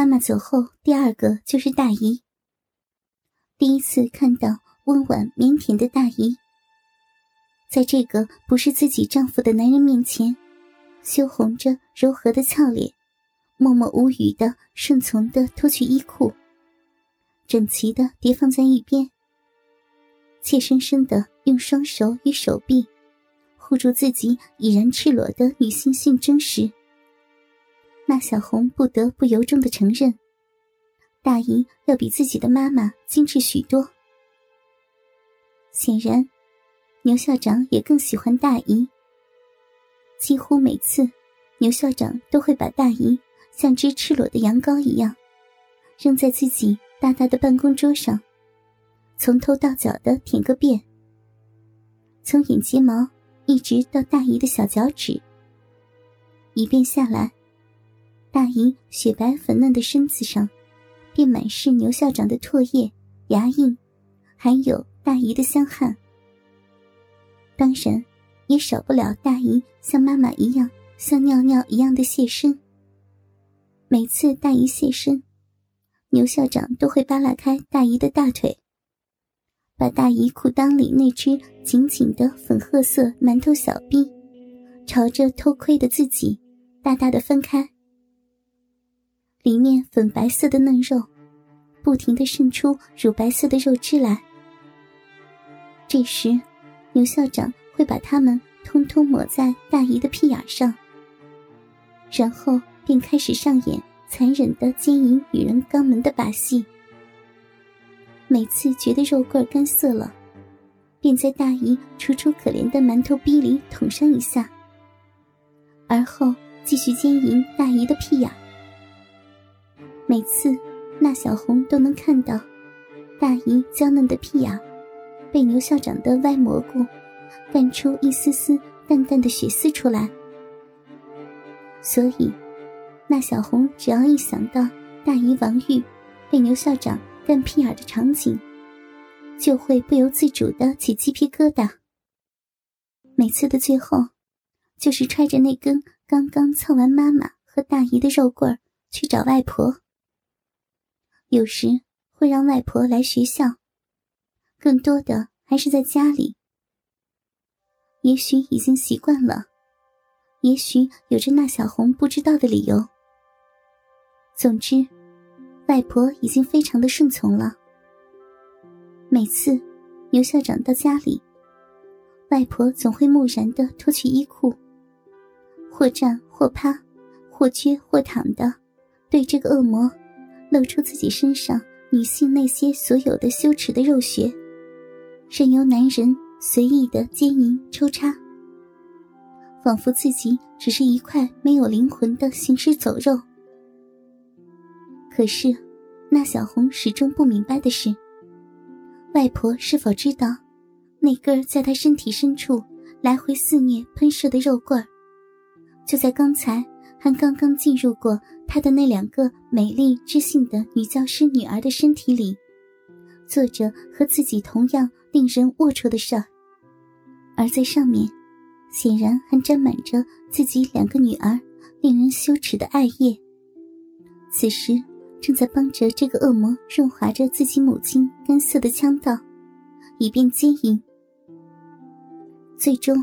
妈妈走后，第二个就是大姨。第一次看到温婉腼腆的大姨，在这个不是自己丈夫的男人面前，羞红着柔和的俏脸，默默无语的顺从的脱去衣裤，整齐的叠放在一边，怯生生的用双手与手臂护住自己已然赤裸的女性性征时。那小红不得不由衷的承认，大姨要比自己的妈妈精致许多。显然，牛校长也更喜欢大姨。几乎每次，牛校长都会把大姨像只赤裸的羊羔一样，扔在自己大大的办公桌上，从头到脚的舔个遍，从眼睫毛一直到大姨的小脚趾，一遍下来。大姨雪白粉嫩的身子上，便满是牛校长的唾液、牙印，还有大姨的香汗。当然，也少不了大姨像妈妈一样像尿尿一样的谢身。每次大姨谢身，牛校长都会扒拉开大姨的大腿，把大姨裤裆里那只紧紧的粉褐色馒头小臂，朝着偷窥的自己，大大的分开。里面粉白色的嫩肉，不停的渗出乳白色的肉汁来。这时，牛校长会把它们通通抹在大姨的屁眼上，然后便开始上演残忍的奸淫女人肛门的把戏。每次觉得肉棍干涩了，便在大姨楚楚可怜的馒头逼里捅上一下，而后继续奸淫大姨的屁眼。每次，那小红都能看到大姨娇嫩的屁眼被牛校长的歪蘑菇干出一丝丝淡淡的血丝出来。所以，那小红只要一想到大姨王玉被牛校长干屁眼的场景，就会不由自主的起鸡皮疙瘩。每次的最后，就是揣着那根刚刚蹭完妈妈和大姨的肉棍去找外婆。有时会让外婆来学校，更多的还是在家里。也许已经习惯了，也许有着那小红不知道的理由。总之，外婆已经非常的顺从了。每次牛校长到家里，外婆总会木然的脱去衣裤，或站或趴，或撅或躺的，对这个恶魔。露出自己身上女性那些所有的羞耻的肉穴，任由男人随意的奸淫抽插，仿佛自己只是一块没有灵魂的行尸走肉。可是，那小红始终不明白的是，外婆是否知道，那根在她身体深处来回肆虐喷射的肉棍儿，就在刚才。还刚刚进入过他的那两个美丽知性的女教师女儿的身体里，做着和自己同样令人龌龊的事儿，而在上面，显然还沾满着自己两个女儿令人羞耻的爱液。此时，正在帮着这个恶魔润滑着自己母亲干涩的腔道，以便接应。最终。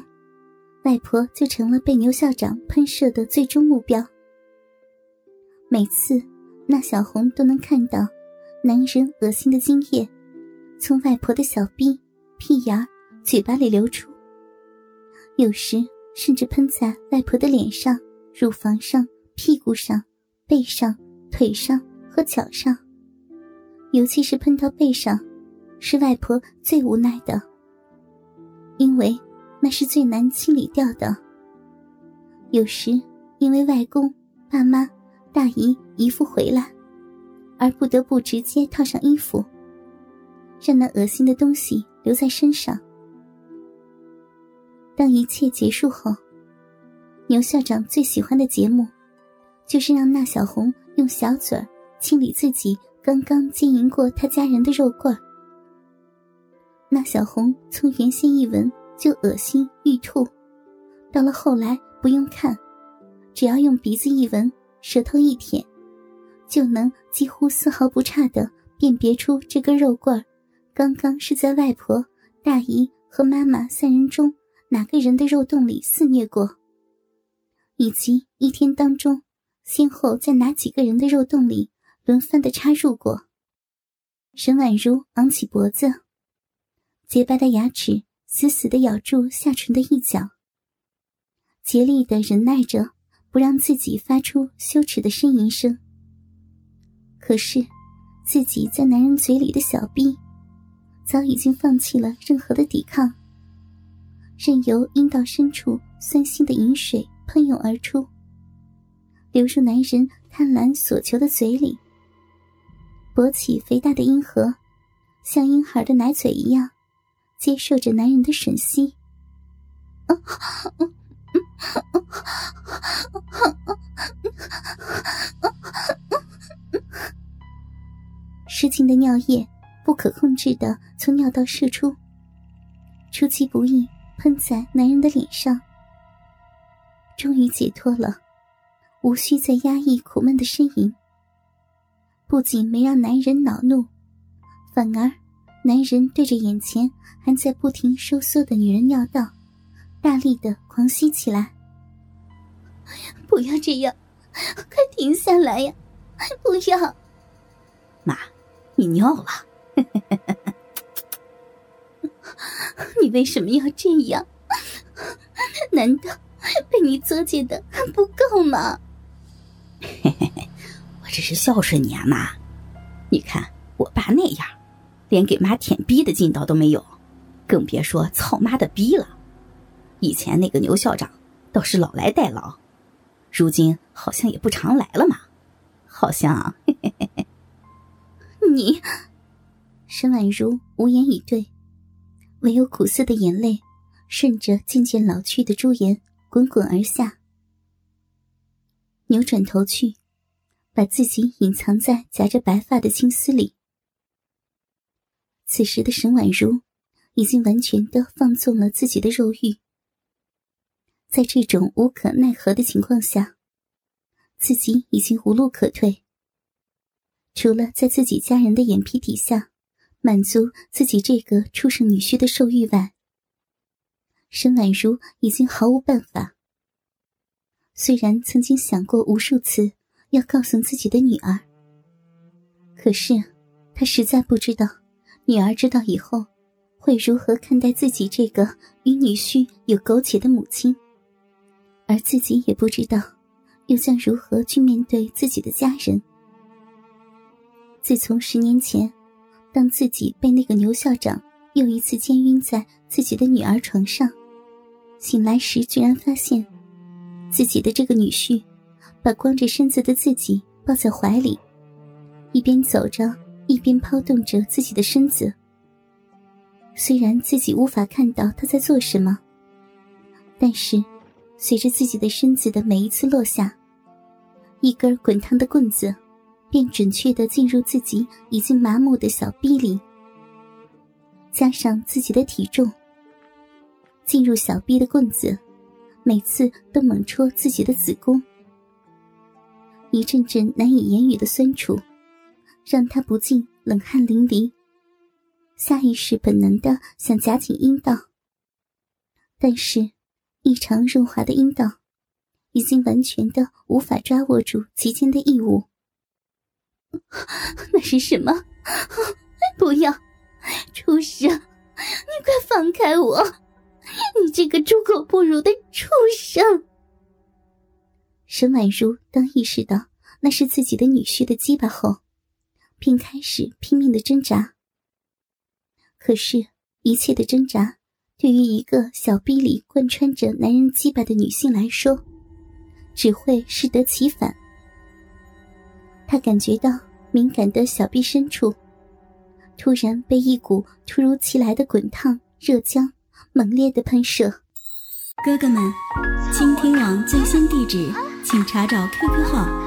外婆就成了被牛校长喷射的最终目标。每次，那小红都能看到男人恶心的精液从外婆的小臂、屁眼、嘴巴里流出，有时甚至喷在外婆的脸上、乳房上、屁股上、背上、腿上和脚上。尤其是喷到背上，是外婆最无奈的，因为。那是最难清理掉的。有时因为外公、爸妈、大姨、姨父回来，而不得不直接套上衣服，让那恶心的东西留在身上。当一切结束后，牛校长最喜欢的节目，就是让那小红用小嘴儿清理自己刚刚经营过他家人的肉罐儿。那小红从原先一闻。就恶心欲吐，到了后来不用看，只要用鼻子一闻，舌头一舔，就能几乎丝毫不差的辨别出这根肉棍，刚刚是在外婆、大姨和妈妈三人中哪个人的肉洞里肆虐过，以及一天当中先后在哪几个人的肉洞里轮番的插入过。沈婉如昂起脖子，洁白的牙齿死死的咬住下唇的一角，竭力的忍耐着，不让自己发出羞耻的呻吟声。可是，自己在男人嘴里的小臂，早已经放弃了任何的抵抗，任由阴道深处酸性的饮水喷涌而出，流入男人贪婪所求的嘴里。勃起肥大的阴核，像婴孩的奶嘴一样，接受着男人的吮吸。失禁的尿液不可控制的从尿道射出，出其不意喷在男人的脸上。终于解脱了，无需再压抑苦闷的呻吟。不仅没让男人恼怒，反而，男人对着眼前还在不停收缩的女人尿道，大力的狂吸起来。不要这样，快停下来呀！不要，妈，你尿了。你为什么要这样？难道被你作践的还不够吗？嘿嘿嘿。我只是孝顺你啊，妈！你看我爸那样，连给妈舔逼的劲道都没有，更别说操妈的逼了。以前那个牛校长倒是老来代劳，如今好像也不常来了嘛。好像，嘿嘿嘿嘿。你，沈婉如无言以对，唯有苦涩的眼泪顺着渐渐老去的朱颜滚滚而下。扭转头去。把自己隐藏在夹着白发的青丝里。此时的沈婉如已经完全的放纵了自己的肉欲，在这种无可奈何的情况下，自己已经无路可退。除了在自己家人的眼皮底下满足自己这个畜生女婿的兽欲外，沈婉如已经毫无办法。虽然曾经想过无数次。要告诉自己的女儿，可是他实在不知道，女儿知道以后会如何看待自己这个与女婿有苟且的母亲，而自己也不知道，又将如何去面对自己的家人。自从十年前，当自己被那个牛校长又一次奸晕在自己的女儿床上，醒来时居然发现，自己的这个女婿。把光着身子的自己抱在怀里，一边走着，一边抛动着自己的身子。虽然自己无法看到他在做什么，但是随着自己的身子的每一次落下，一根滚烫的棍子便准确的进入自己已经麻木的小臂里。加上自己的体重，进入小臂的棍子，每次都猛戳自己的子宫。一阵阵难以言语的酸楚，让他不禁冷汗淋漓。下意识本能的想夹紧阴道，但是异常润滑的阴道已经完全的无法抓握住其间的异物。那是什么？不要，畜生！你快放开我！你这个猪狗不如的畜生！沈婉如当意识到那是自己的女婿的鸡巴后，便开始拼命的挣扎。可是，一切的挣扎对于一个小臂里贯穿着男人鸡巴的女性来说，只会适得其反。她感觉到敏感的小臂深处，突然被一股突如其来的滚烫热浆猛烈的喷射。哥哥们，倾听网最新地址。请查找 QQ 号